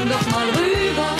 Komm doch mal rüber.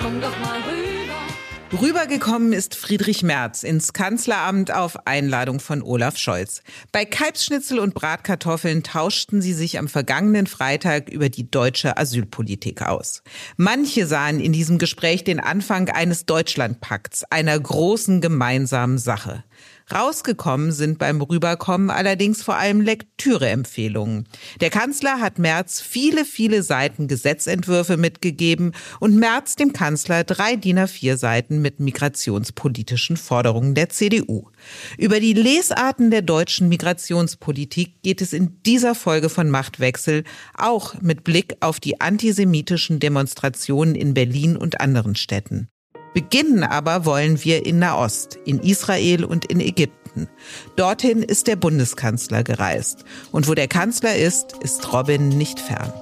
Komm doch mal rüber. Rübergekommen ist Friedrich Merz ins Kanzleramt auf Einladung von Olaf Scholz. Bei Kalbsschnitzel und Bratkartoffeln tauschten sie sich am vergangenen Freitag über die deutsche Asylpolitik aus. Manche sahen in diesem Gespräch den Anfang eines Deutschlandpakts, einer großen gemeinsamen Sache. Rausgekommen sind beim Rüberkommen allerdings vor allem Lektüreempfehlungen. Der Kanzler hat Merz viele, viele Seiten Gesetzentwürfe mitgegeben und Merz dem Kanzler drei DIN A4 Seiten mit migrationspolitischen Forderungen der CDU. Über die Lesarten der deutschen Migrationspolitik geht es in dieser Folge von Machtwechsel, auch mit Blick auf die antisemitischen Demonstrationen in Berlin und anderen Städten. Beginnen aber wollen wir in Nahost, in Israel und in Ägypten. Dorthin ist der Bundeskanzler gereist. Und wo der Kanzler ist, ist Robin nicht fern.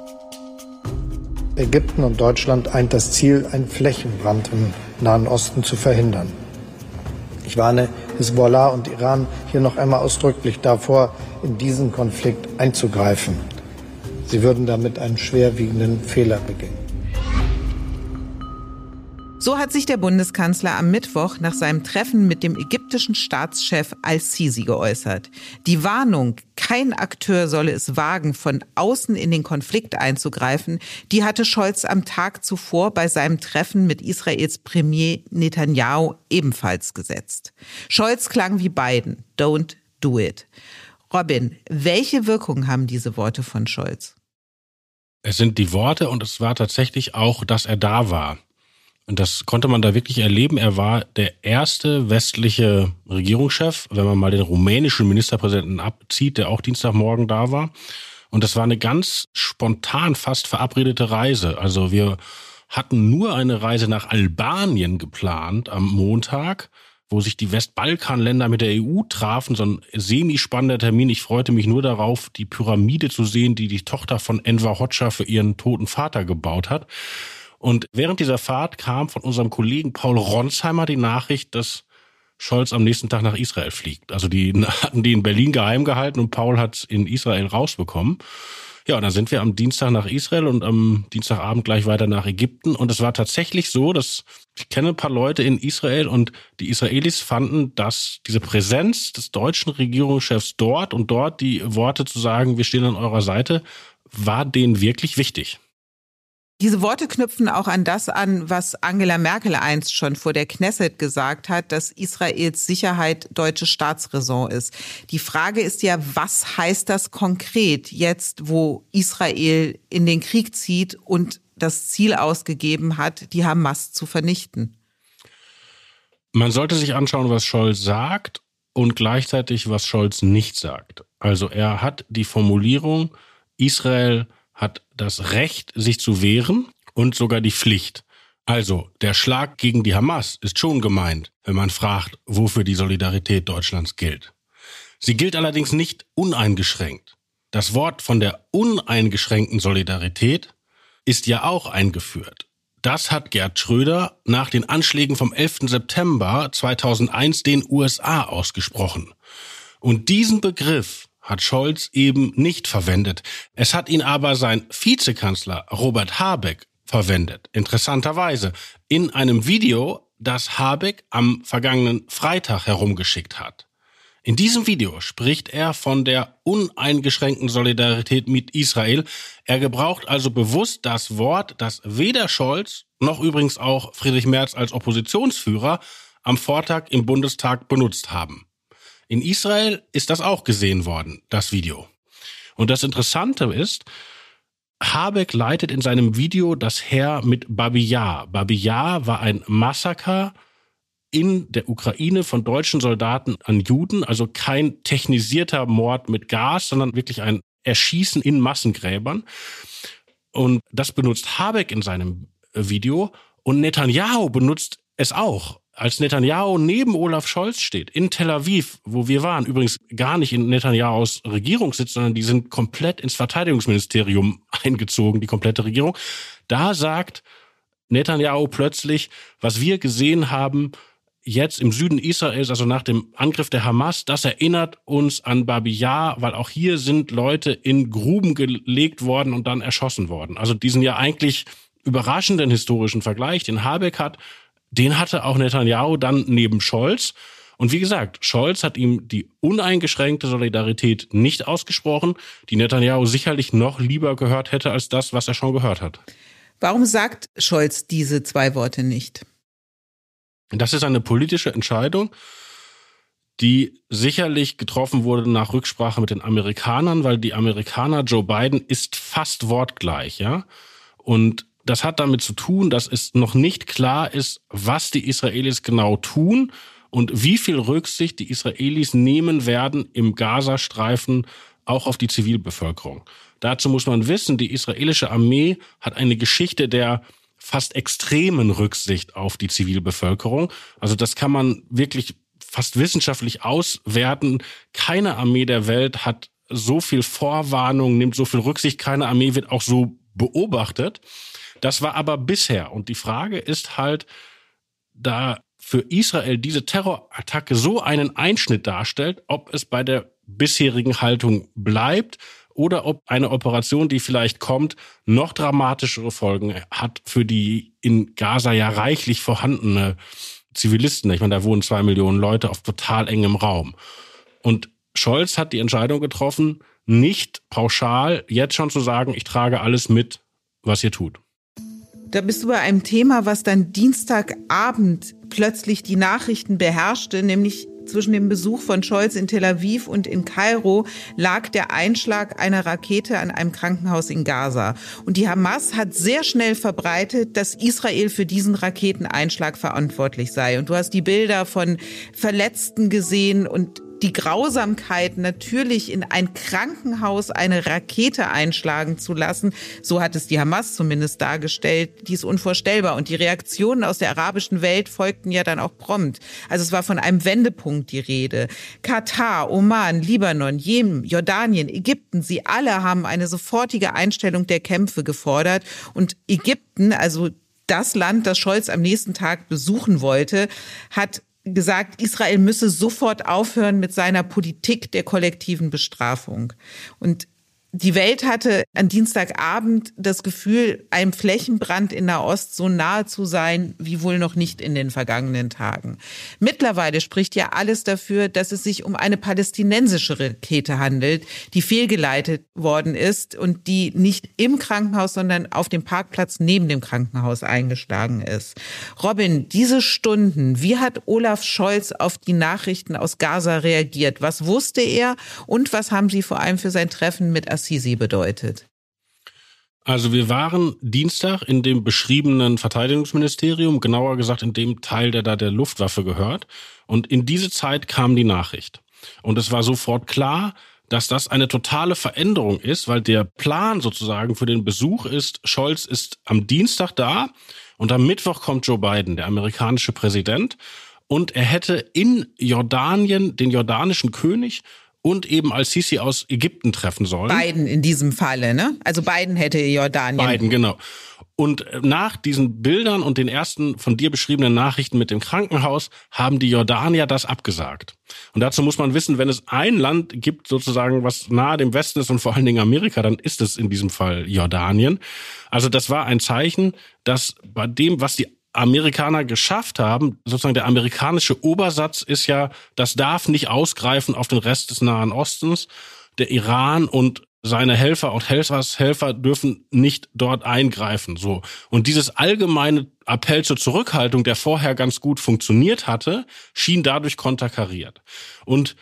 Ägypten und Deutschland eint das Ziel, einen Flächenbrand im Nahen Osten zu verhindern. Ich warne Hezbollah und Iran hier noch einmal ausdrücklich davor, in diesen Konflikt einzugreifen. Sie würden damit einen schwerwiegenden Fehler begehen. So hat sich der Bundeskanzler am Mittwoch nach seinem Treffen mit dem ägyptischen Staatschef al-Sisi geäußert. Die Warnung, kein Akteur solle es wagen, von außen in den Konflikt einzugreifen, die hatte Scholz am Tag zuvor bei seinem Treffen mit Israels Premier Netanyahu ebenfalls gesetzt. Scholz klang wie Biden. Don't do it. Robin, welche Wirkung haben diese Worte von Scholz? Es sind die Worte und es war tatsächlich auch, dass er da war. Und das konnte man da wirklich erleben. Er war der erste westliche Regierungschef, wenn man mal den rumänischen Ministerpräsidenten abzieht, der auch Dienstagmorgen da war. Und das war eine ganz spontan fast verabredete Reise. Also wir hatten nur eine Reise nach Albanien geplant am Montag, wo sich die Westbalkanländer mit der EU trafen. So ein semi-spannender Termin. Ich freute mich nur darauf, die Pyramide zu sehen, die die Tochter von Enver Hoxha für ihren toten Vater gebaut hat. Und während dieser Fahrt kam von unserem Kollegen Paul Ronsheimer die Nachricht, dass Scholz am nächsten Tag nach Israel fliegt. Also die hatten die in Berlin geheim gehalten und Paul hat in Israel rausbekommen. Ja, und dann sind wir am Dienstag nach Israel und am Dienstagabend gleich weiter nach Ägypten. Und es war tatsächlich so, dass ich kenne ein paar Leute in Israel und die Israelis fanden, dass diese Präsenz des deutschen Regierungschefs dort und dort die Worte zu sagen, wir stehen an eurer Seite, war denen wirklich wichtig. Diese Worte knüpfen auch an das an, was Angela Merkel einst schon vor der Knesset gesagt hat, dass Israels Sicherheit deutsche Staatsräson ist. Die Frage ist ja, was heißt das konkret jetzt, wo Israel in den Krieg zieht und das Ziel ausgegeben hat, die Hamas zu vernichten? Man sollte sich anschauen, was Scholz sagt und gleichzeitig, was Scholz nicht sagt. Also er hat die Formulierung, Israel hat das Recht, sich zu wehren und sogar die Pflicht. Also, der Schlag gegen die Hamas ist schon gemeint, wenn man fragt, wofür die Solidarität Deutschlands gilt. Sie gilt allerdings nicht uneingeschränkt. Das Wort von der uneingeschränkten Solidarität ist ja auch eingeführt. Das hat Gerd Schröder nach den Anschlägen vom 11. September 2001 den USA ausgesprochen. Und diesen Begriff hat Scholz eben nicht verwendet. Es hat ihn aber sein Vizekanzler Robert Habeck verwendet. Interessanterweise in einem Video, das Habeck am vergangenen Freitag herumgeschickt hat. In diesem Video spricht er von der uneingeschränkten Solidarität mit Israel. Er gebraucht also bewusst das Wort, das weder Scholz noch übrigens auch Friedrich Merz als Oppositionsführer am Vortag im Bundestag benutzt haben. In Israel ist das auch gesehen worden, das Video. Und das Interessante ist, Habeck leitet in seinem Video das Heer mit Babi Yar. Babi Yar war ein Massaker in der Ukraine von deutschen Soldaten an Juden, also kein technisierter Mord mit Gas, sondern wirklich ein Erschießen in Massengräbern. Und das benutzt Habeck in seinem Video und Netanyahu benutzt es auch. Als Netanyahu neben Olaf Scholz steht, in Tel Aviv, wo wir waren, übrigens gar nicht in Netanyahus Regierungssitz, sondern die sind komplett ins Verteidigungsministerium eingezogen, die komplette Regierung, da sagt Netanyahu plötzlich, was wir gesehen haben, jetzt im Süden Israels, also nach dem Angriff der Hamas, das erinnert uns an Babi Yar, weil auch hier sind Leute in Gruben gelegt worden und dann erschossen worden. Also diesen ja eigentlich überraschenden historischen Vergleich, den Habeck hat, den hatte auch Netanyahu dann neben Scholz. Und wie gesagt, Scholz hat ihm die uneingeschränkte Solidarität nicht ausgesprochen, die Netanyahu sicherlich noch lieber gehört hätte als das, was er schon gehört hat. Warum sagt Scholz diese zwei Worte nicht? Das ist eine politische Entscheidung, die sicherlich getroffen wurde nach Rücksprache mit den Amerikanern, weil die Amerikaner, Joe Biden ist fast wortgleich, ja. Und das hat damit zu tun, dass es noch nicht klar ist, was die Israelis genau tun und wie viel Rücksicht die Israelis nehmen werden im Gazastreifen auch auf die Zivilbevölkerung. Dazu muss man wissen, die israelische Armee hat eine Geschichte der fast extremen Rücksicht auf die Zivilbevölkerung. Also das kann man wirklich fast wissenschaftlich auswerten. Keine Armee der Welt hat so viel Vorwarnung, nimmt so viel Rücksicht. Keine Armee wird auch so beobachtet. Das war aber bisher. Und die Frage ist halt, da für Israel diese Terrorattacke so einen Einschnitt darstellt, ob es bei der bisherigen Haltung bleibt oder ob eine Operation, die vielleicht kommt, noch dramatischere Folgen hat für die in Gaza ja reichlich vorhandene Zivilisten. Ich meine, da wohnen zwei Millionen Leute auf total engem Raum. Und Scholz hat die Entscheidung getroffen, nicht pauschal jetzt schon zu sagen, ich trage alles mit, was ihr tut. Da bist du bei einem Thema, was dann Dienstagabend plötzlich die Nachrichten beherrschte, nämlich zwischen dem Besuch von Scholz in Tel Aviv und in Kairo lag der Einschlag einer Rakete an einem Krankenhaus in Gaza. Und die Hamas hat sehr schnell verbreitet, dass Israel für diesen Raketeneinschlag verantwortlich sei. Und du hast die Bilder von Verletzten gesehen und die Grausamkeit, natürlich in ein Krankenhaus eine Rakete einschlagen zu lassen, so hat es die Hamas zumindest dargestellt, die ist unvorstellbar. Und die Reaktionen aus der arabischen Welt folgten ja dann auch prompt. Also es war von einem Wendepunkt die Rede. Katar, Oman, Libanon, Jemen, Jordanien, Ägypten, sie alle haben eine sofortige Einstellung der Kämpfe gefordert. Und Ägypten, also das Land, das Scholz am nächsten Tag besuchen wollte, hat gesagt, Israel müsse sofort aufhören mit seiner Politik der kollektiven Bestrafung. Und die Welt hatte an Dienstagabend das Gefühl, einem Flächenbrand in Nahost so nahe zu sein wie wohl noch nicht in den vergangenen Tagen. Mittlerweile spricht ja alles dafür, dass es sich um eine palästinensische Rakete handelt, die fehlgeleitet worden ist und die nicht im Krankenhaus, sondern auf dem Parkplatz neben dem Krankenhaus eingeschlagen ist. Robin, diese Stunden, wie hat Olaf Scholz auf die Nachrichten aus Gaza reagiert? Was wusste er und was haben Sie vor allem für sein Treffen mit Assisi bedeutet? Also wir waren Dienstag in dem beschriebenen Verteidigungsministerium, genauer gesagt in dem Teil, der da der Luftwaffe gehört. Und in diese Zeit kam die Nachricht. Und es war sofort klar, dass das eine totale Veränderung ist, weil der Plan sozusagen für den Besuch ist, Scholz ist am Dienstag da und am Mittwoch kommt Joe Biden, der amerikanische Präsident. Und er hätte in Jordanien den jordanischen König und eben Al-Sisi aus Ägypten treffen sollen. Biden in diesem Falle, ne? Also Biden hätte Jordanien. Biden, genau. Und nach diesen Bildern und den ersten von dir beschriebenen Nachrichten mit dem Krankenhaus haben die Jordanier das abgesagt. Und dazu muss man wissen, wenn es ein Land gibt, sozusagen, was nahe dem Westen ist und vor allen Dingen Amerika, dann ist es in diesem Fall Jordanien. Also das war ein Zeichen, dass bei dem, was die Amerikaner geschafft haben, sozusagen der amerikanische Obersatz ist ja, das darf nicht ausgreifen auf den Rest des Nahen Ostens. Der Iran und seine Helfer und Helfershelfer dürfen nicht dort eingreifen, so. Und dieses allgemeine Appell zur Zurückhaltung, der vorher ganz gut funktioniert hatte, schien dadurch konterkariert. Und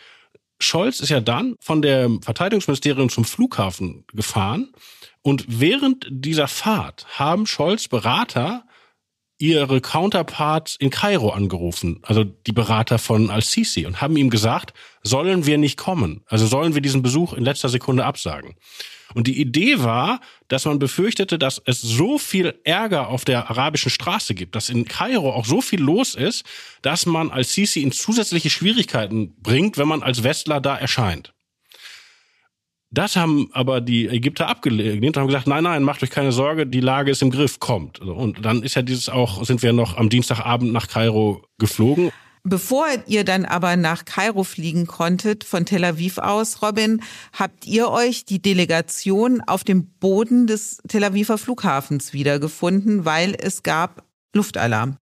Scholz ist ja dann von dem Verteidigungsministerium zum Flughafen gefahren und während dieser Fahrt haben Scholz Berater ihre Counterparts in Kairo angerufen, also die Berater von Al-Sisi, und haben ihm gesagt, sollen wir nicht kommen? Also sollen wir diesen Besuch in letzter Sekunde absagen? Und die Idee war, dass man befürchtete, dass es so viel Ärger auf der arabischen Straße gibt, dass in Kairo auch so viel los ist, dass man Al-Sisi in zusätzliche Schwierigkeiten bringt, wenn man als Westler da erscheint. Das haben aber die Ägypter abgelehnt und haben gesagt, nein, nein, macht euch keine Sorge, die Lage ist im Griff, kommt. Und dann ist ja dieses auch, sind wir noch am Dienstagabend nach Kairo geflogen. Bevor ihr dann aber nach Kairo fliegen konntet, von Tel Aviv aus, Robin, habt ihr euch die Delegation auf dem Boden des Tel Aviver Flughafens wiedergefunden, weil es gab Luftalarm.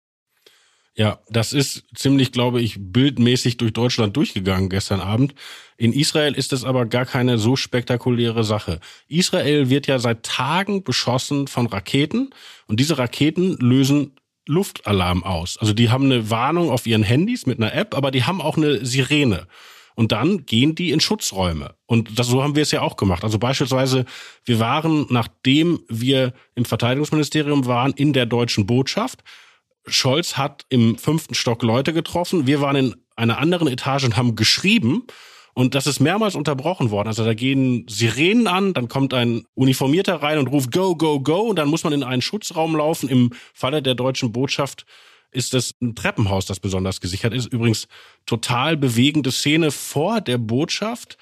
Ja, das ist ziemlich, glaube ich, bildmäßig durch Deutschland durchgegangen gestern Abend. In Israel ist es aber gar keine so spektakuläre Sache. Israel wird ja seit Tagen beschossen von Raketen und diese Raketen lösen Luftalarm aus. Also die haben eine Warnung auf ihren Handys mit einer App, aber die haben auch eine Sirene. Und dann gehen die in Schutzräume. Und das, so haben wir es ja auch gemacht. Also beispielsweise, wir waren, nachdem wir im Verteidigungsministerium waren, in der deutschen Botschaft Scholz hat im fünften Stock Leute getroffen. Wir waren in einer anderen Etage und haben geschrieben. Und das ist mehrmals unterbrochen worden. Also da gehen Sirenen an, dann kommt ein Uniformierter rein und ruft Go, Go, Go. Und dann muss man in einen Schutzraum laufen. Im Falle der deutschen Botschaft ist es ein Treppenhaus, das besonders gesichert ist. Übrigens total bewegende Szene vor der Botschaft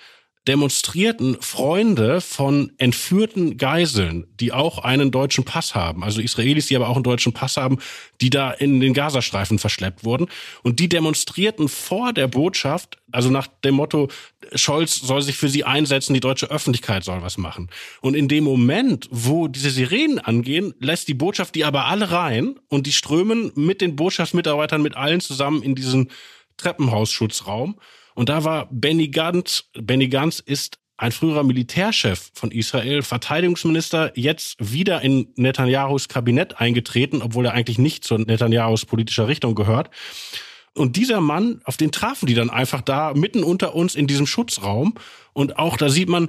demonstrierten Freunde von entführten Geiseln, die auch einen deutschen Pass haben, also Israelis, die aber auch einen deutschen Pass haben, die da in den Gazastreifen verschleppt wurden. Und die demonstrierten vor der Botschaft, also nach dem Motto, Scholz soll sich für sie einsetzen, die deutsche Öffentlichkeit soll was machen. Und in dem Moment, wo diese Sirenen angehen, lässt die Botschaft die aber alle rein und die strömen mit den Botschaftsmitarbeitern, mit allen zusammen in diesen Treppenhausschutzraum. Und da war Benny Gantz, Benny Gantz ist ein früherer Militärchef von Israel, Verteidigungsminister, jetzt wieder in Netanyahus Kabinett eingetreten, obwohl er eigentlich nicht zu Netanyahus politischer Richtung gehört. Und dieser Mann, auf den trafen die dann einfach da mitten unter uns in diesem Schutzraum. Und auch da sieht man,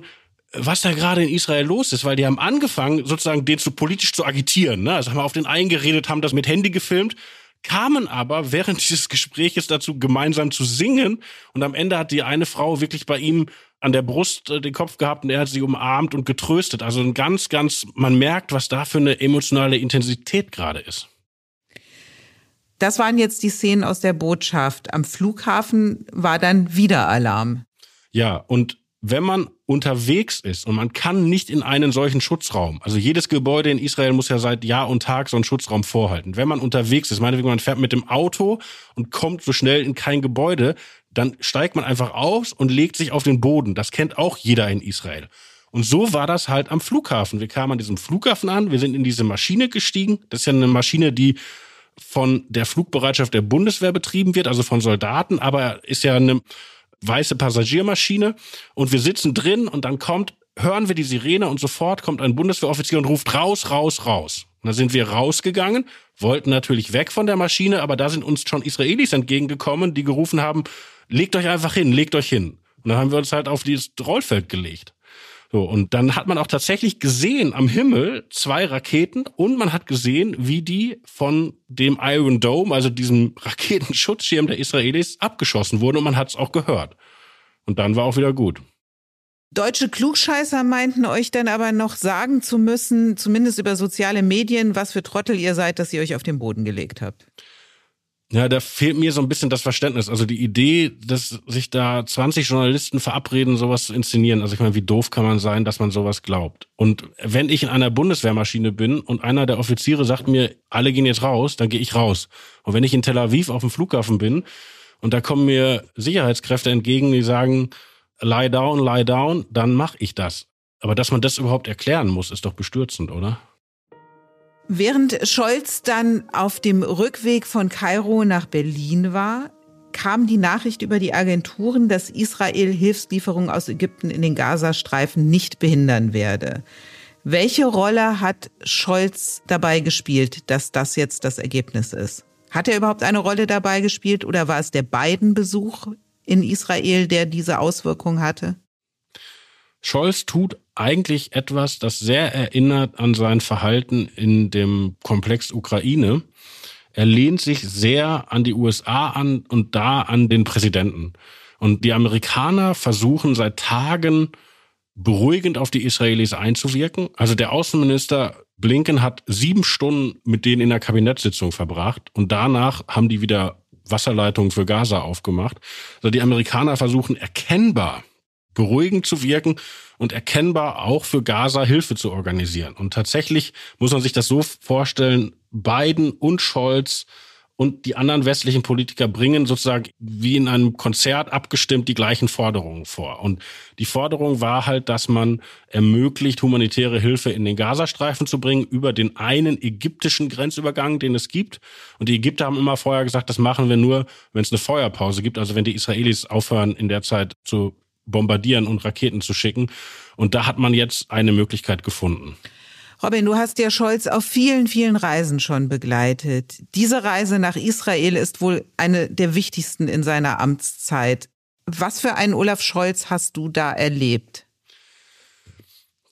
was da gerade in Israel los ist, weil die haben angefangen, sozusagen den zu politisch zu agitieren. Ne? Also haben wir auf den eingeredet, haben das mit Handy gefilmt kamen aber während dieses Gespräches dazu, gemeinsam zu singen. Und am Ende hat die eine Frau wirklich bei ihm an der Brust äh, den Kopf gehabt und er hat sie umarmt und getröstet. Also ein ganz, ganz, man merkt, was da für eine emotionale Intensität gerade ist. Das waren jetzt die Szenen aus der Botschaft. Am Flughafen war dann wieder Alarm. Ja, und wenn man unterwegs ist und man kann nicht in einen solchen Schutzraum, also jedes Gebäude in Israel muss ja seit Jahr und Tag so einen Schutzraum vorhalten. Wenn man unterwegs ist, meinetwegen man fährt mit dem Auto und kommt so schnell in kein Gebäude, dann steigt man einfach aus und legt sich auf den Boden. Das kennt auch jeder in Israel. Und so war das halt am Flughafen. Wir kamen an diesem Flughafen an, wir sind in diese Maschine gestiegen. Das ist ja eine Maschine, die von der Flugbereitschaft der Bundeswehr betrieben wird, also von Soldaten, aber ist ja eine weiße Passagiermaschine und wir sitzen drin und dann kommt, hören wir die Sirene und sofort kommt ein Bundeswehroffizier und ruft raus, raus, raus. Und dann sind wir rausgegangen, wollten natürlich weg von der Maschine, aber da sind uns schon Israelis entgegengekommen, die gerufen haben, legt euch einfach hin, legt euch hin. Und dann haben wir uns halt auf dieses Rollfeld gelegt. So, und dann hat man auch tatsächlich gesehen am Himmel zwei Raketen und man hat gesehen, wie die von dem Iron Dome, also diesem Raketenschutzschirm der Israelis, abgeschossen wurden und man hat es auch gehört. Und dann war auch wieder gut. Deutsche Klugscheißer meinten euch dann aber noch sagen zu müssen, zumindest über soziale Medien, was für Trottel ihr seid, dass ihr euch auf den Boden gelegt habt. Ja, da fehlt mir so ein bisschen das Verständnis. Also die Idee, dass sich da 20 Journalisten verabreden, sowas zu inszenieren. Also ich meine, wie doof kann man sein, dass man sowas glaubt? Und wenn ich in einer Bundeswehrmaschine bin und einer der Offiziere sagt mir, alle gehen jetzt raus, dann gehe ich raus. Und wenn ich in Tel Aviv auf dem Flughafen bin und da kommen mir Sicherheitskräfte entgegen, die sagen, lie down, lie down, dann mache ich das. Aber dass man das überhaupt erklären muss, ist doch bestürzend, oder? Während Scholz dann auf dem Rückweg von Kairo nach Berlin war, kam die Nachricht über die Agenturen, dass Israel Hilfslieferungen aus Ägypten in den Gazastreifen nicht behindern werde. Welche Rolle hat Scholz dabei gespielt, dass das jetzt das Ergebnis ist? Hat er überhaupt eine Rolle dabei gespielt oder war es der Biden-Besuch in Israel, der diese Auswirkung hatte? Scholz tut eigentlich etwas, das sehr erinnert an sein Verhalten in dem Komplex Ukraine. Er lehnt sich sehr an die USA an und da an den Präsidenten. Und die Amerikaner versuchen seit Tagen beruhigend auf die Israelis einzuwirken. Also der Außenminister Blinken hat sieben Stunden mit denen in der Kabinettssitzung verbracht und danach haben die wieder Wasserleitungen für Gaza aufgemacht. Also die Amerikaner versuchen erkennbar beruhigend zu wirken und erkennbar auch für Gaza Hilfe zu organisieren. Und tatsächlich muss man sich das so vorstellen, Biden und Scholz und die anderen westlichen Politiker bringen sozusagen wie in einem Konzert abgestimmt die gleichen Forderungen vor. Und die Forderung war halt, dass man ermöglicht, humanitäre Hilfe in den Gazastreifen zu bringen über den einen ägyptischen Grenzübergang, den es gibt. Und die Ägypter haben immer vorher gesagt, das machen wir nur, wenn es eine Feuerpause gibt, also wenn die Israelis aufhören, in der Zeit zu bombardieren und Raketen zu schicken. Und da hat man jetzt eine Möglichkeit gefunden. Robin, du hast ja Scholz auf vielen, vielen Reisen schon begleitet. Diese Reise nach Israel ist wohl eine der wichtigsten in seiner Amtszeit. Was für einen Olaf Scholz hast du da erlebt?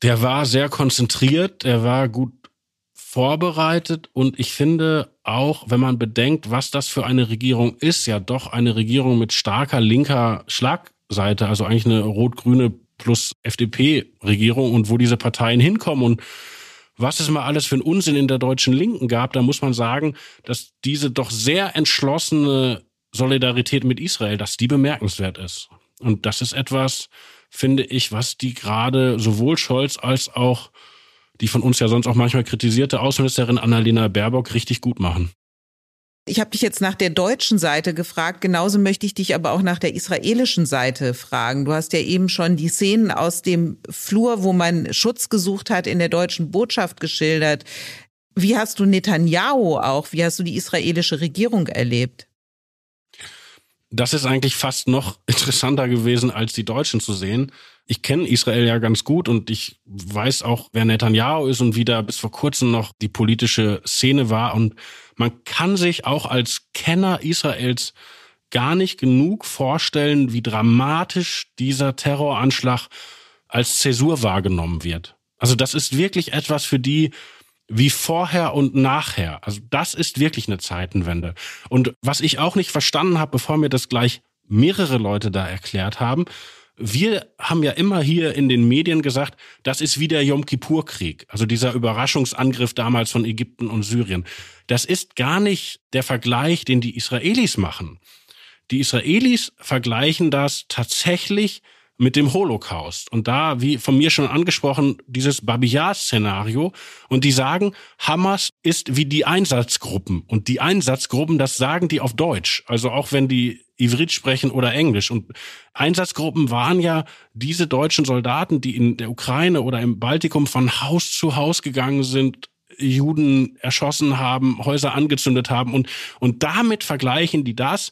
Der war sehr konzentriert, er war gut vorbereitet und ich finde auch, wenn man bedenkt, was das für eine Regierung ist, ja doch eine Regierung mit starker linker Schlagseite, also eigentlich eine rot-grüne plus FDP-Regierung und wo diese Parteien hinkommen und was es mal alles für einen Unsinn in der deutschen Linken gab, da muss man sagen, dass diese doch sehr entschlossene Solidarität mit Israel, dass die bemerkenswert ist. Und das ist etwas, finde ich, was die gerade sowohl Scholz als auch die von uns ja sonst auch manchmal kritisierte Außenministerin Annalena Baerbock richtig gut machen. Ich habe dich jetzt nach der deutschen Seite gefragt, genauso möchte ich dich aber auch nach der israelischen Seite fragen. Du hast ja eben schon die Szenen aus dem Flur, wo man Schutz gesucht hat, in der deutschen Botschaft geschildert. Wie hast du Netanyahu auch, wie hast du die israelische Regierung erlebt? Das ist eigentlich fast noch interessanter gewesen, als die Deutschen zu sehen. Ich kenne Israel ja ganz gut und ich weiß auch, wer Netanyahu ist und wie da bis vor kurzem noch die politische Szene war. Und man kann sich auch als Kenner Israels gar nicht genug vorstellen, wie dramatisch dieser Terroranschlag als Zäsur wahrgenommen wird. Also das ist wirklich etwas für die wie vorher und nachher. Also das ist wirklich eine Zeitenwende. Und was ich auch nicht verstanden habe, bevor mir das gleich mehrere Leute da erklärt haben, wir haben ja immer hier in den Medien gesagt, das ist wie der Yom Kippur-Krieg, also dieser Überraschungsangriff damals von Ägypten und Syrien. Das ist gar nicht der Vergleich, den die Israelis machen. Die Israelis vergleichen das tatsächlich mit dem Holocaust. Und da, wie von mir schon angesprochen, dieses Babiyar-Szenario. Und die sagen, Hamas ist wie die Einsatzgruppen. Und die Einsatzgruppen, das sagen die auf Deutsch. Also auch wenn die Ivrit sprechen oder Englisch. Und Einsatzgruppen waren ja diese deutschen Soldaten, die in der Ukraine oder im Baltikum von Haus zu Haus gegangen sind, Juden erschossen haben, Häuser angezündet haben. Und, und damit vergleichen die das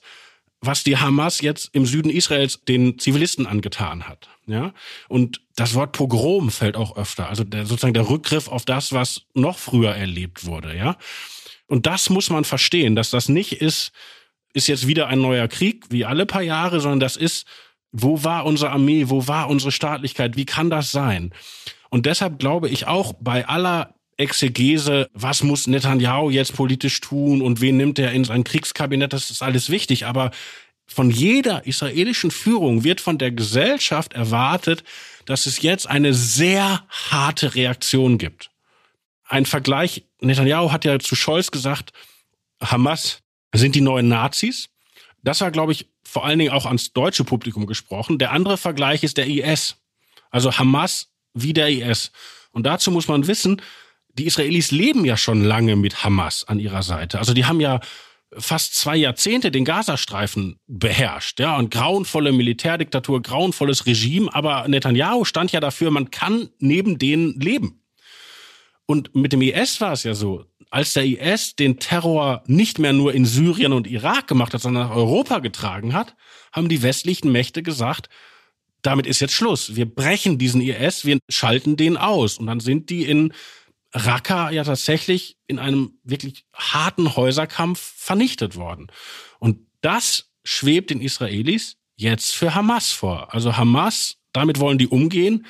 was die Hamas jetzt im Süden Israels den Zivilisten angetan hat. Ja, und das Wort Pogrom fällt auch öfter, also der, sozusagen der Rückgriff auf das, was noch früher erlebt wurde. Ja, und das muss man verstehen, dass das nicht ist, ist jetzt wieder ein neuer Krieg wie alle paar Jahre, sondern das ist, wo war unsere Armee, wo war unsere Staatlichkeit, wie kann das sein? Und deshalb glaube ich auch bei aller Exegese, was muss Netanyahu jetzt politisch tun und wen nimmt er in sein Kriegskabinett, das ist alles wichtig. Aber von jeder israelischen Führung wird von der Gesellschaft erwartet, dass es jetzt eine sehr harte Reaktion gibt. Ein Vergleich, Netanyahu hat ja zu Scholz gesagt, Hamas sind die neuen Nazis. Das war, glaube ich, vor allen Dingen auch ans deutsche Publikum gesprochen. Der andere Vergleich ist der IS. Also Hamas wie der IS. Und dazu muss man wissen, die Israelis leben ja schon lange mit Hamas an ihrer Seite. Also die haben ja fast zwei Jahrzehnte den Gazastreifen beherrscht, ja, und grauenvolle Militärdiktatur, grauenvolles Regime, aber Netanyahu stand ja dafür, man kann neben denen leben. Und mit dem IS war es ja so, als der IS den Terror nicht mehr nur in Syrien und Irak gemacht hat, sondern nach Europa getragen hat, haben die westlichen Mächte gesagt, damit ist jetzt Schluss. Wir brechen diesen IS, wir schalten den aus. Und dann sind die in Raqqa ja tatsächlich in einem wirklich harten Häuserkampf vernichtet worden. Und das schwebt den Israelis jetzt für Hamas vor. Also Hamas, damit wollen die umgehen,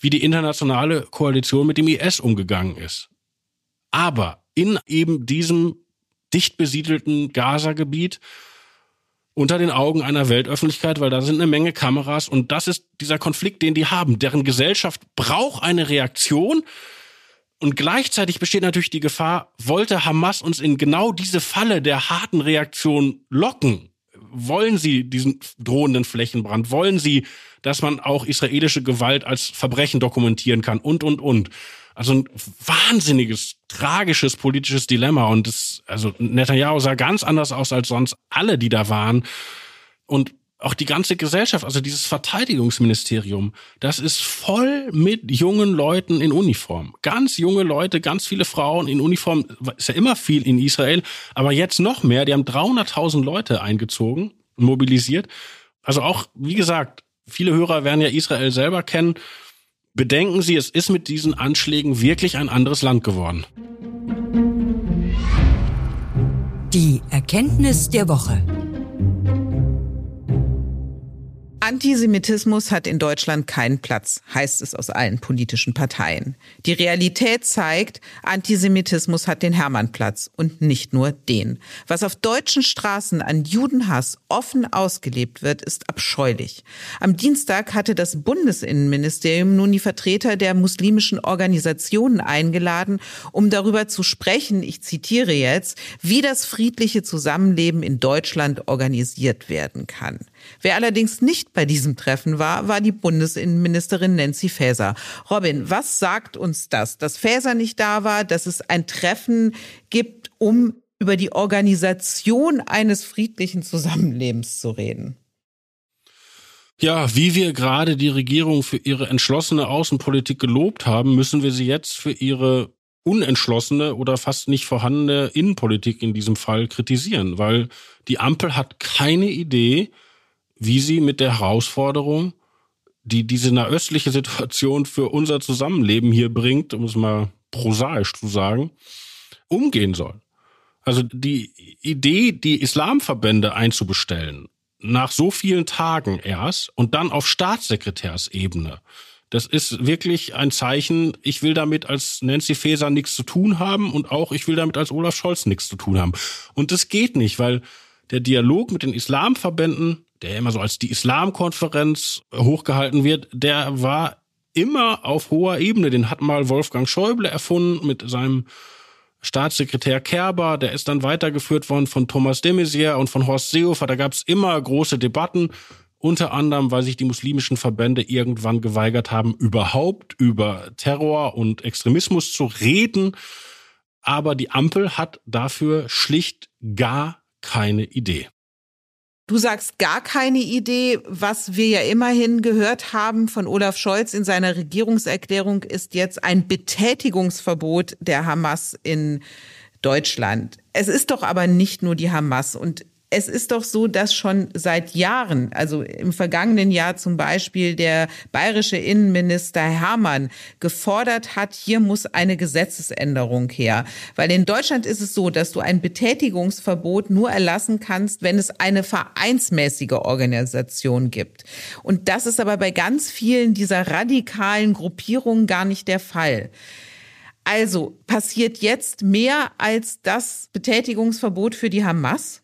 wie die internationale Koalition mit dem IS umgegangen ist. Aber in eben diesem dicht besiedelten Gaza-Gebiet unter den Augen einer Weltöffentlichkeit, weil da sind eine Menge Kameras und das ist dieser Konflikt, den die haben. Deren Gesellschaft braucht eine Reaktion und gleichzeitig besteht natürlich die Gefahr, wollte Hamas uns in genau diese Falle der harten Reaktion locken? Wollen sie diesen drohenden Flächenbrand? Wollen sie, dass man auch israelische Gewalt als Verbrechen dokumentieren kann? Und, und, und. Also ein wahnsinniges, tragisches politisches Dilemma. Und das, also Netanyahu sah ganz anders aus als sonst alle, die da waren. Und auch die ganze Gesellschaft, also dieses Verteidigungsministerium, das ist voll mit jungen Leuten in Uniform. Ganz junge Leute, ganz viele Frauen in Uniform. Ist ja immer viel in Israel, aber jetzt noch mehr. Die haben 300.000 Leute eingezogen, mobilisiert. Also auch, wie gesagt, viele Hörer werden ja Israel selber kennen. Bedenken Sie, es ist mit diesen Anschlägen wirklich ein anderes Land geworden. Die Erkenntnis der Woche. Antisemitismus hat in Deutschland keinen Platz, heißt es aus allen politischen Parteien. Die Realität zeigt, Antisemitismus hat den Hermannplatz und nicht nur den. Was auf deutschen Straßen an Judenhass offen ausgelebt wird, ist abscheulich. Am Dienstag hatte das Bundesinnenministerium nun die Vertreter der muslimischen Organisationen eingeladen, um darüber zu sprechen, ich zitiere jetzt, wie das friedliche Zusammenleben in Deutschland organisiert werden kann. Wer allerdings nicht bei diesem Treffen war, war die Bundesinnenministerin Nancy Faeser. Robin, was sagt uns das, dass Faeser nicht da war, dass es ein Treffen gibt, um über die Organisation eines friedlichen Zusammenlebens zu reden? Ja, wie wir gerade die Regierung für ihre entschlossene Außenpolitik gelobt haben, müssen wir sie jetzt für ihre unentschlossene oder fast nicht vorhandene Innenpolitik in diesem Fall kritisieren, weil die Ampel hat keine Idee, wie sie mit der Herausforderung, die diese nahöstliche Situation für unser Zusammenleben hier bringt, um es mal prosaisch zu sagen, umgehen soll. Also die Idee, die Islamverbände einzubestellen, nach so vielen Tagen erst und dann auf Staatssekretärsebene, das ist wirklich ein Zeichen, ich will damit als Nancy Faeser nichts zu tun haben und auch ich will damit als Olaf Scholz nichts zu tun haben. Und das geht nicht, weil der Dialog mit den Islamverbänden der immer so als die Islamkonferenz hochgehalten wird, der war immer auf hoher Ebene. Den hat mal Wolfgang Schäuble erfunden mit seinem Staatssekretär Kerber, der ist dann weitergeführt worden von Thomas de Maizière und von Horst Seehofer. Da gab es immer große Debatten, unter anderem, weil sich die muslimischen Verbände irgendwann geweigert haben, überhaupt über Terror und Extremismus zu reden. Aber die Ampel hat dafür schlicht gar keine Idee. Du sagst gar keine Idee. Was wir ja immerhin gehört haben von Olaf Scholz in seiner Regierungserklärung ist jetzt ein Betätigungsverbot der Hamas in Deutschland. Es ist doch aber nicht nur die Hamas und es ist doch so, dass schon seit Jahren, also im vergangenen Jahr zum Beispiel der bayerische Innenminister Hermann gefordert hat, hier muss eine Gesetzesänderung her. Weil in Deutschland ist es so, dass du ein Betätigungsverbot nur erlassen kannst, wenn es eine vereinsmäßige Organisation gibt. Und das ist aber bei ganz vielen dieser radikalen Gruppierungen gar nicht der Fall. Also passiert jetzt mehr als das Betätigungsverbot für die Hamas?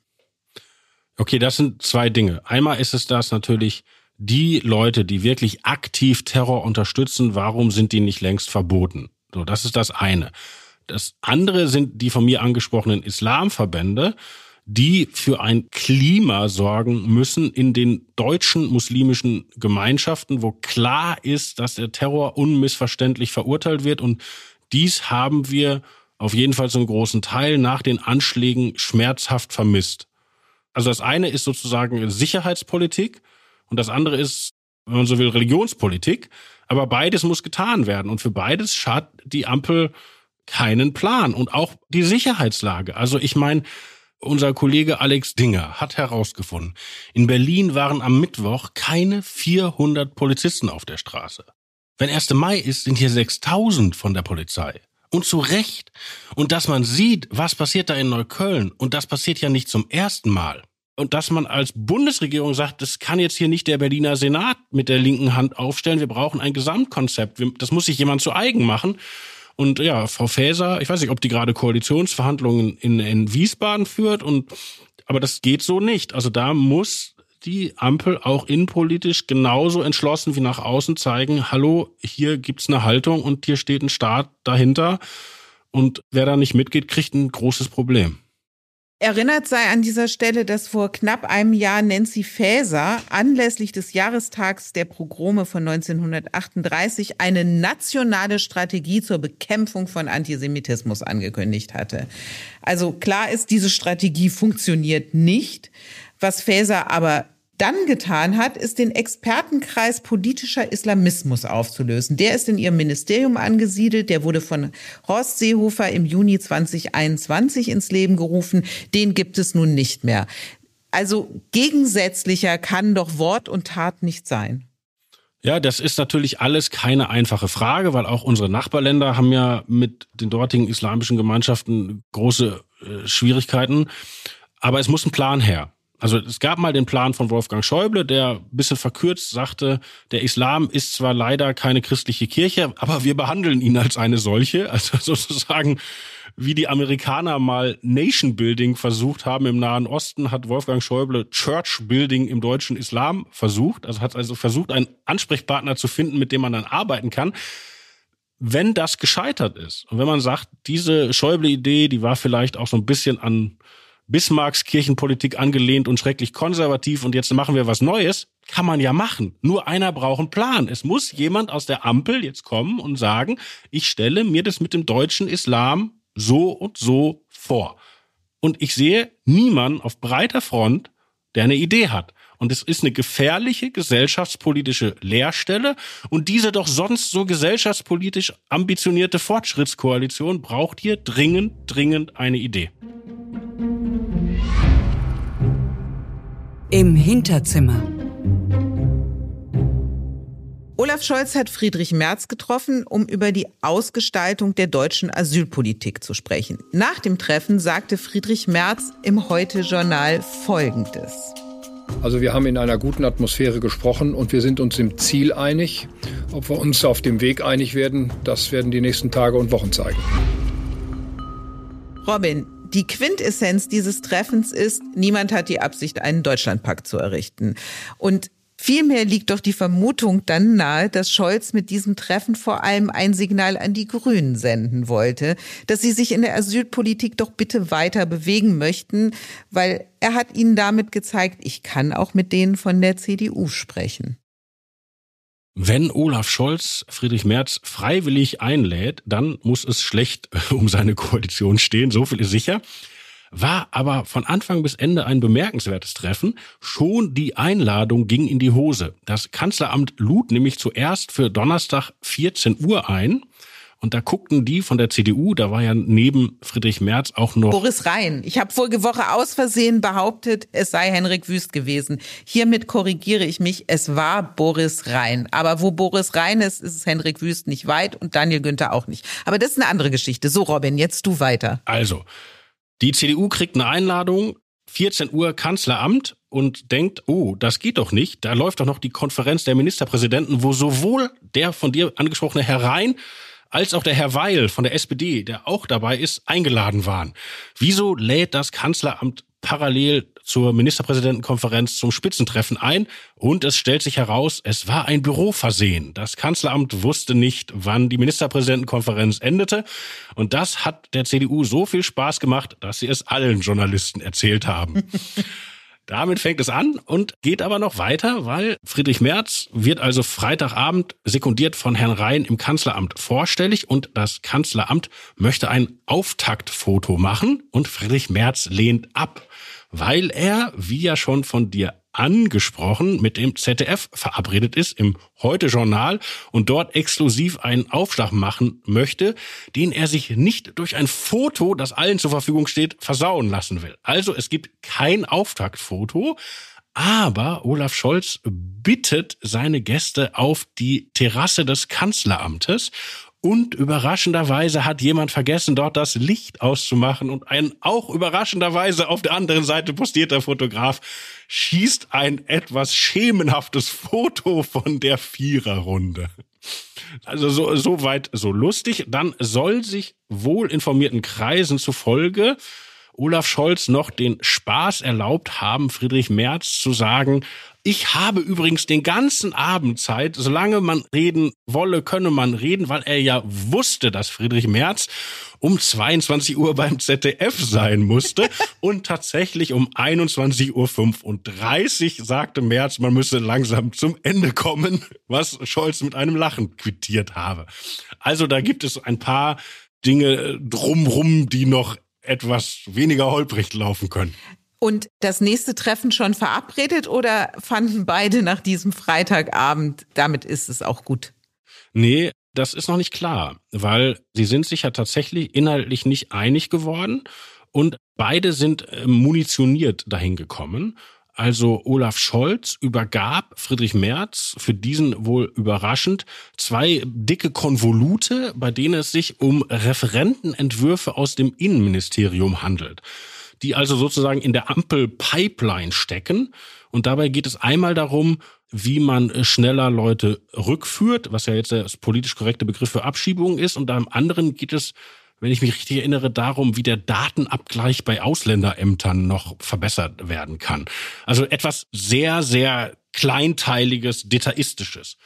Okay, das sind zwei Dinge. Einmal ist es das natürlich, die Leute, die wirklich aktiv Terror unterstützen, warum sind die nicht längst verboten? So, das ist das eine. Das andere sind die von mir angesprochenen Islamverbände, die für ein Klima sorgen müssen in den deutschen muslimischen Gemeinschaften, wo klar ist, dass der Terror unmissverständlich verurteilt wird. Und dies haben wir auf jeden Fall zum großen Teil nach den Anschlägen schmerzhaft vermisst. Also das eine ist sozusagen Sicherheitspolitik und das andere ist, wenn man so will, Religionspolitik. Aber beides muss getan werden. Und für beides hat die Ampel keinen Plan. Und auch die Sicherheitslage. Also ich meine, unser Kollege Alex Dinger hat herausgefunden, in Berlin waren am Mittwoch keine 400 Polizisten auf der Straße. Wenn 1. Mai ist, sind hier 6000 von der Polizei. Und zu Recht. Und dass man sieht, was passiert da in Neukölln. Und das passiert ja nicht zum ersten Mal und dass man als Bundesregierung sagt, das kann jetzt hier nicht der Berliner Senat mit der linken Hand aufstellen. Wir brauchen ein Gesamtkonzept. Das muss sich jemand zu eigen machen. Und ja, Frau Faeser, ich weiß nicht, ob die gerade Koalitionsverhandlungen in, in Wiesbaden führt und aber das geht so nicht. Also da muss die Ampel auch innenpolitisch genauso entschlossen wie nach außen zeigen, hallo, hier gibt's eine Haltung und hier steht ein Staat dahinter. Und wer da nicht mitgeht, kriegt ein großes Problem. Erinnert sei an dieser Stelle, dass vor knapp einem Jahr Nancy Faeser anlässlich des Jahrestags der Progrome von 1938 eine nationale Strategie zur Bekämpfung von Antisemitismus angekündigt hatte. Also klar ist, diese Strategie funktioniert nicht. Was Faeser aber dann getan hat, ist den Expertenkreis politischer Islamismus aufzulösen. Der ist in ihrem Ministerium angesiedelt. Der wurde von Horst Seehofer im Juni 2021 ins Leben gerufen. Den gibt es nun nicht mehr. Also gegensätzlicher kann doch Wort und Tat nicht sein. Ja, das ist natürlich alles keine einfache Frage, weil auch unsere Nachbarländer haben ja mit den dortigen islamischen Gemeinschaften große äh, Schwierigkeiten. Aber es muss ein Plan her. Also es gab mal den Plan von Wolfgang Schäuble, der ein bisschen verkürzt sagte, der Islam ist zwar leider keine christliche Kirche, aber wir behandeln ihn als eine solche. Also sozusagen, wie die Amerikaner mal Nation Building versucht haben im Nahen Osten, hat Wolfgang Schäuble Church Building im deutschen Islam versucht. Also hat also versucht, einen Ansprechpartner zu finden, mit dem man dann arbeiten kann wenn das gescheitert ist und wenn man sagt, diese Schäuble-Idee, die war vielleicht auch so ein bisschen an Bismarcks Kirchenpolitik angelehnt und schrecklich konservativ und jetzt machen wir was Neues, kann man ja machen. Nur einer braucht einen Plan. Es muss jemand aus der Ampel jetzt kommen und sagen, ich stelle mir das mit dem deutschen Islam so und so vor. Und ich sehe niemanden auf breiter Front, der eine Idee hat. Und es ist eine gefährliche gesellschaftspolitische Leerstelle. Und diese doch sonst so gesellschaftspolitisch ambitionierte Fortschrittskoalition braucht hier dringend, dringend eine Idee. Im Hinterzimmer. Olaf Scholz hat Friedrich Merz getroffen, um über die Ausgestaltung der deutschen Asylpolitik zu sprechen. Nach dem Treffen sagte Friedrich Merz im Heute-Journal Folgendes. Also wir haben in einer guten Atmosphäre gesprochen und wir sind uns im Ziel einig. Ob wir uns auf dem Weg einig werden, das werden die nächsten Tage und Wochen zeigen. Robin, die Quintessenz dieses Treffens ist, niemand hat die Absicht, einen Deutschlandpakt zu errichten. Und Vielmehr liegt doch die Vermutung dann nahe, dass Scholz mit diesem Treffen vor allem ein Signal an die Grünen senden wollte, dass sie sich in der Asylpolitik doch bitte weiter bewegen möchten, weil er hat ihnen damit gezeigt, ich kann auch mit denen von der CDU sprechen. Wenn Olaf Scholz Friedrich Merz freiwillig einlädt, dann muss es schlecht um seine Koalition stehen, so viel ist sicher. War aber von Anfang bis Ende ein bemerkenswertes Treffen. Schon die Einladung ging in die Hose. Das Kanzleramt lud nämlich zuerst für Donnerstag 14 Uhr ein. Und da guckten die von der CDU, da war ja neben Friedrich Merz auch noch Boris Rhein. Ich habe vorige Woche aus Versehen behauptet, es sei Henrik Wüst gewesen. Hiermit korrigiere ich mich, es war Boris Rhein. Aber wo Boris Rhein ist, ist es Henrik Wüst nicht weit und Daniel Günther auch nicht. Aber das ist eine andere Geschichte. So, Robin, jetzt du weiter. Also, die CDU kriegt eine Einladung, 14 Uhr Kanzleramt und denkt, oh, das geht doch nicht. Da läuft doch noch die Konferenz der Ministerpräsidenten, wo sowohl der von dir angesprochene Herr Rhein als auch der Herr Weil von der SPD, der auch dabei ist, eingeladen waren. Wieso lädt das Kanzleramt parallel zur Ministerpräsidentenkonferenz zum Spitzentreffen ein und es stellt sich heraus, es war ein Büroversehen. Das Kanzleramt wusste nicht, wann die Ministerpräsidentenkonferenz endete und das hat der CDU so viel Spaß gemacht, dass sie es allen Journalisten erzählt haben. Damit fängt es an und geht aber noch weiter, weil Friedrich Merz wird also Freitagabend sekundiert von Herrn Rhein im Kanzleramt vorstellig und das Kanzleramt möchte ein Auftaktfoto machen und Friedrich Merz lehnt ab, weil er, wie ja schon von dir angesprochen, mit dem ZDF verabredet ist im Heute-Journal und dort exklusiv einen Aufschlag machen möchte, den er sich nicht durch ein Foto, das allen zur Verfügung steht, versauen lassen will. Also es gibt kein Auftaktfoto, aber Olaf Scholz bittet seine Gäste auf die Terrasse des Kanzleramtes und überraschenderweise hat jemand vergessen, dort das Licht auszumachen und ein auch überraschenderweise auf der anderen Seite postierter Fotograf schießt ein etwas schemenhaftes Foto von der Viererrunde. Also so, so weit, so lustig. Dann soll sich wohl informierten Kreisen zufolge Olaf Scholz noch den Spaß erlaubt haben, Friedrich Merz zu sagen, ich habe übrigens den ganzen Abend Zeit, solange man reden wolle, könne man reden, weil er ja wusste, dass Friedrich Merz um 22 Uhr beim ZDF sein musste und tatsächlich um 21.35 Uhr sagte Merz, man müsse langsam zum Ende kommen, was Scholz mit einem Lachen quittiert habe. Also da gibt es ein paar Dinge drumrum, die noch etwas weniger holprig laufen können. Und das nächste Treffen schon verabredet oder fanden beide nach diesem Freitagabend, damit ist es auch gut? Nee, das ist noch nicht klar, weil sie sind sich ja tatsächlich inhaltlich nicht einig geworden und beide sind äh, munitioniert dahin gekommen. Also Olaf Scholz übergab Friedrich Merz für diesen wohl überraschend zwei dicke Konvolute, bei denen es sich um Referentenentwürfe aus dem Innenministerium handelt, die also sozusagen in der Ampel-Pipeline stecken. Und dabei geht es einmal darum, wie man schneller Leute rückführt, was ja jetzt der politisch korrekte Begriff für Abschiebung ist. Und am anderen geht es wenn ich mich richtig erinnere, darum, wie der Datenabgleich bei Ausländerämtern noch verbessert werden kann. Also etwas sehr, sehr kleinteiliges, detaillistisches.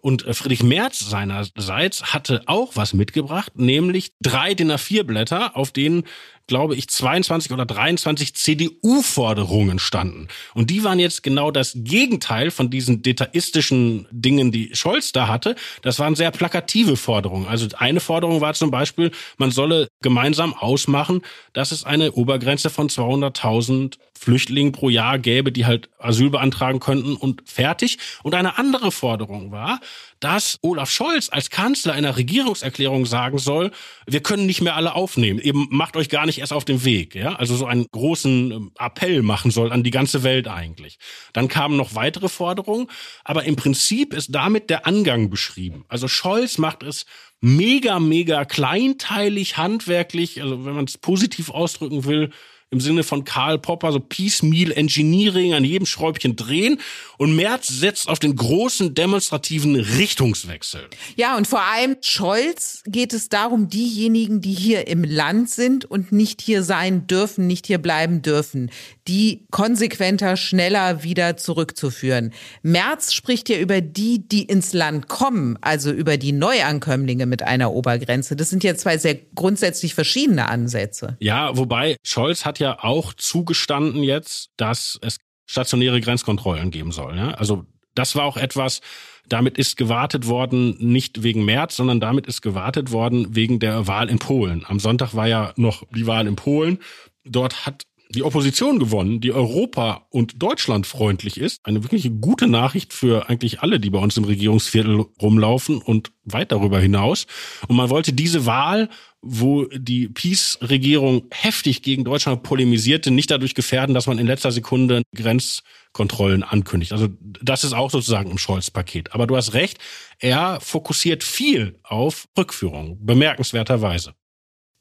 Und äh, Friedrich Merz seinerseits hatte auch was mitgebracht, nämlich drei DIN A4 Blätter, auf denen glaube ich, 22 oder 23 CDU-Forderungen standen. Und die waren jetzt genau das Gegenteil von diesen detailistischen Dingen, die Scholz da hatte. Das waren sehr plakative Forderungen. Also eine Forderung war zum Beispiel, man solle gemeinsam ausmachen, dass es eine Obergrenze von 200.000 Flüchtlingen pro Jahr gäbe, die halt Asyl beantragen könnten und fertig. Und eine andere Forderung war, dass Olaf Scholz als Kanzler einer Regierungserklärung sagen soll, wir können nicht mehr alle aufnehmen. Eben macht euch gar nicht erst auf den Weg. Ja? Also so einen großen ähm, Appell machen soll an die ganze Welt eigentlich. Dann kamen noch weitere Forderungen, aber im Prinzip ist damit der Angang beschrieben. Also Scholz macht es mega, mega kleinteilig, handwerklich, also wenn man es positiv ausdrücken will, im Sinne von Karl Popper, so Piecemeal Engineering an jedem Schräubchen drehen. Und Merz setzt auf den großen demonstrativen Richtungswechsel. Ja, und vor allem Scholz geht es darum, diejenigen, die hier im Land sind und nicht hier sein dürfen, nicht hier bleiben dürfen, die konsequenter, schneller wieder zurückzuführen. Merz spricht ja über die, die ins Land kommen, also über die Neuankömmlinge mit einer Obergrenze. Das sind ja zwei sehr grundsätzlich verschiedene Ansätze. Ja, wobei Scholz hat ja auch zugestanden jetzt, dass es stationäre Grenzkontrollen geben soll. Ja? Also das war auch etwas, damit ist gewartet worden, nicht wegen März, sondern damit ist gewartet worden wegen der Wahl in Polen. Am Sonntag war ja noch die Wahl in Polen. Dort hat die Opposition gewonnen, die Europa- und Deutschland freundlich ist. Eine wirklich gute Nachricht für eigentlich alle, die bei uns im Regierungsviertel rumlaufen und weit darüber hinaus. Und man wollte diese Wahl, wo die Peace-Regierung heftig gegen Deutschland polemisierte, nicht dadurch gefährden, dass man in letzter Sekunde Grenzkontrollen ankündigt. Also das ist auch sozusagen im Scholz-Paket. Aber du hast recht, er fokussiert viel auf Rückführung, bemerkenswerterweise.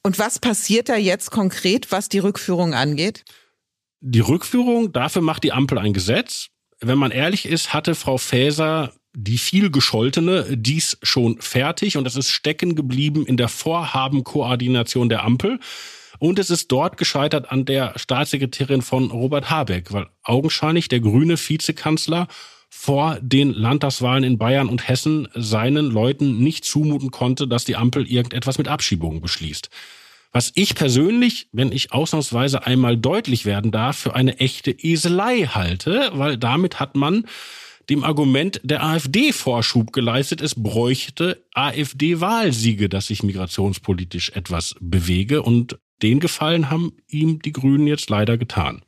Und was passiert da jetzt konkret, was die Rückführung angeht? Die Rückführung, dafür macht die Ampel ein Gesetz. Wenn man ehrlich ist, hatte Frau Faeser die viel gescholtene dies schon fertig und es ist stecken geblieben in der Vorhabenkoordination der Ampel. Und es ist dort gescheitert an der Staatssekretärin von Robert Habeck, weil augenscheinlich der grüne Vizekanzler vor den Landtagswahlen in Bayern und Hessen seinen Leuten nicht zumuten konnte, dass die Ampel irgendetwas mit Abschiebungen beschließt. Was ich persönlich, wenn ich ausnahmsweise einmal deutlich werden darf, für eine echte Eselei halte, weil damit hat man dem Argument der AfD Vorschub geleistet, es bräuchte AfD-Wahlsiege, dass sich migrationspolitisch etwas bewege. Und den Gefallen haben ihm die Grünen jetzt leider getan.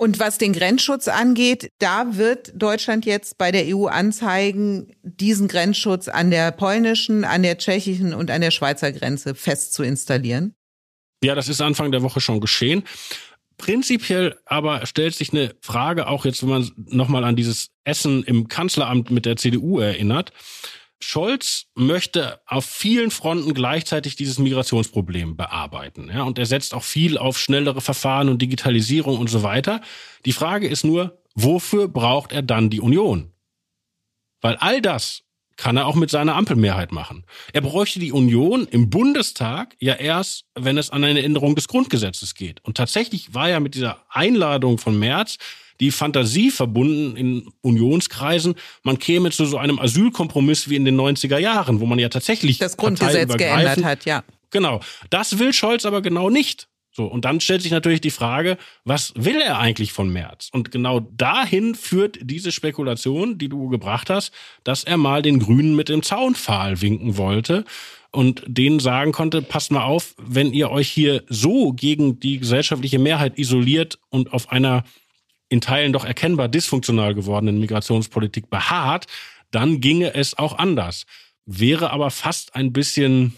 Und was den Grenzschutz angeht, da wird Deutschland jetzt bei der EU anzeigen, diesen Grenzschutz an der polnischen, an der tschechischen und an der Schweizer Grenze fest zu installieren? Ja, das ist Anfang der Woche schon geschehen. Prinzipiell aber stellt sich eine Frage, auch jetzt, wenn man nochmal an dieses Essen im Kanzleramt mit der CDU erinnert. Scholz möchte auf vielen Fronten gleichzeitig dieses Migrationsproblem bearbeiten. Ja, und er setzt auch viel auf schnellere Verfahren und Digitalisierung und so weiter. Die Frage ist nur, wofür braucht er dann die Union? Weil all das kann er auch mit seiner Ampelmehrheit machen. Er bräuchte die Union im Bundestag ja erst, wenn es an eine Änderung des Grundgesetzes geht. Und tatsächlich war ja mit dieser Einladung von März die Fantasie verbunden in Unionskreisen, man käme zu so einem Asylkompromiss wie in den 90er Jahren, wo man ja tatsächlich das Grundgesetz geändert hat, ja. Genau. Das will Scholz aber genau nicht. So, und dann stellt sich natürlich die Frage, was will er eigentlich von Merz? Und genau dahin führt diese Spekulation, die du gebracht hast, dass er mal den Grünen mit dem Zaunpfahl winken wollte und denen sagen konnte, passt mal auf, wenn ihr euch hier so gegen die gesellschaftliche Mehrheit isoliert und auf einer in Teilen doch erkennbar dysfunktional gewordenen Migrationspolitik beharrt, dann ginge es auch anders. Wäre aber fast ein bisschen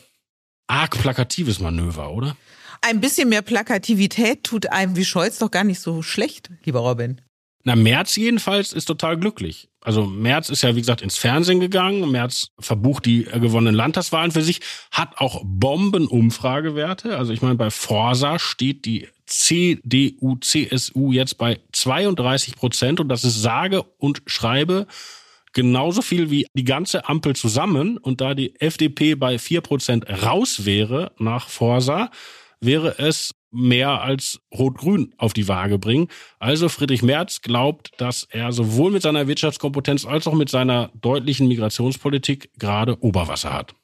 arg plakatives Manöver, oder? Ein bisschen mehr Plakativität tut einem wie Scholz doch gar nicht so schlecht, lieber Robin. Na, Merz jedenfalls ist total glücklich. Also Merz ist ja, wie gesagt, ins Fernsehen gegangen. Merz verbucht die gewonnenen Landtagswahlen für sich, hat auch Bombenumfragewerte. Also ich meine, bei Forsa steht die CDU, CSU jetzt bei 32 Prozent und das ist sage und schreibe genauso viel wie die ganze Ampel zusammen. Und da die FDP bei vier Prozent raus wäre nach Forsa, wäre es mehr als Rot-Grün auf die Waage bringen. Also Friedrich Merz glaubt, dass er sowohl mit seiner Wirtschaftskompetenz als auch mit seiner deutlichen Migrationspolitik gerade Oberwasser hat.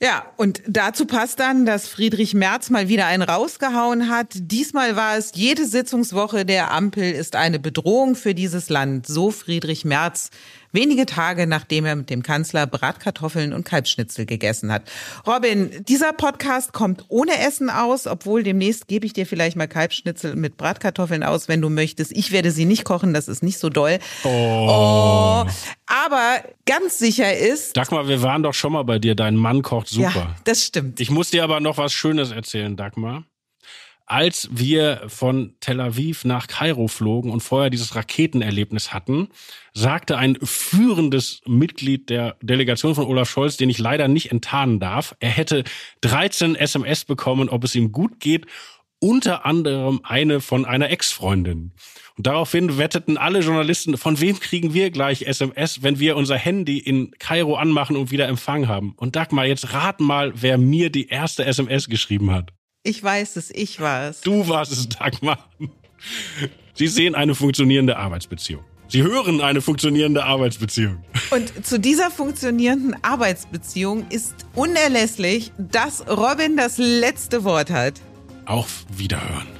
Ja, und dazu passt dann, dass Friedrich Merz mal wieder einen rausgehauen hat. Diesmal war es, jede Sitzungswoche der Ampel ist eine Bedrohung für dieses Land. So Friedrich Merz wenige Tage nachdem er mit dem Kanzler Bratkartoffeln und Kalbschnitzel gegessen hat. Robin, dieser Podcast kommt ohne Essen aus, obwohl demnächst gebe ich dir vielleicht mal Kalbschnitzel mit Bratkartoffeln aus, wenn du möchtest. Ich werde sie nicht kochen, das ist nicht so doll. Oh. oh. Aber ganz sicher ist. Dagmar, wir waren doch schon mal bei dir. Dein Mann kocht super. Ja, das stimmt. Ich muss dir aber noch was Schönes erzählen, Dagmar als wir von Tel Aviv nach Kairo flogen und vorher dieses Raketenerlebnis hatten, sagte ein führendes Mitglied der Delegation von Olaf Scholz, den ich leider nicht enttarnen darf, er hätte 13 SMS bekommen, ob es ihm gut geht, unter anderem eine von einer Ex-Freundin. Und daraufhin wetteten alle Journalisten, von wem kriegen wir gleich SMS, wenn wir unser Handy in Kairo anmachen und wieder Empfang haben. Und Dagmar, jetzt rat mal, wer mir die erste SMS geschrieben hat. Ich weiß es, ich war es. Du warst es, Dagmar. Sie sehen eine funktionierende Arbeitsbeziehung. Sie hören eine funktionierende Arbeitsbeziehung. Und zu dieser funktionierenden Arbeitsbeziehung ist unerlässlich, dass Robin das letzte Wort hat. Auf Wiederhören.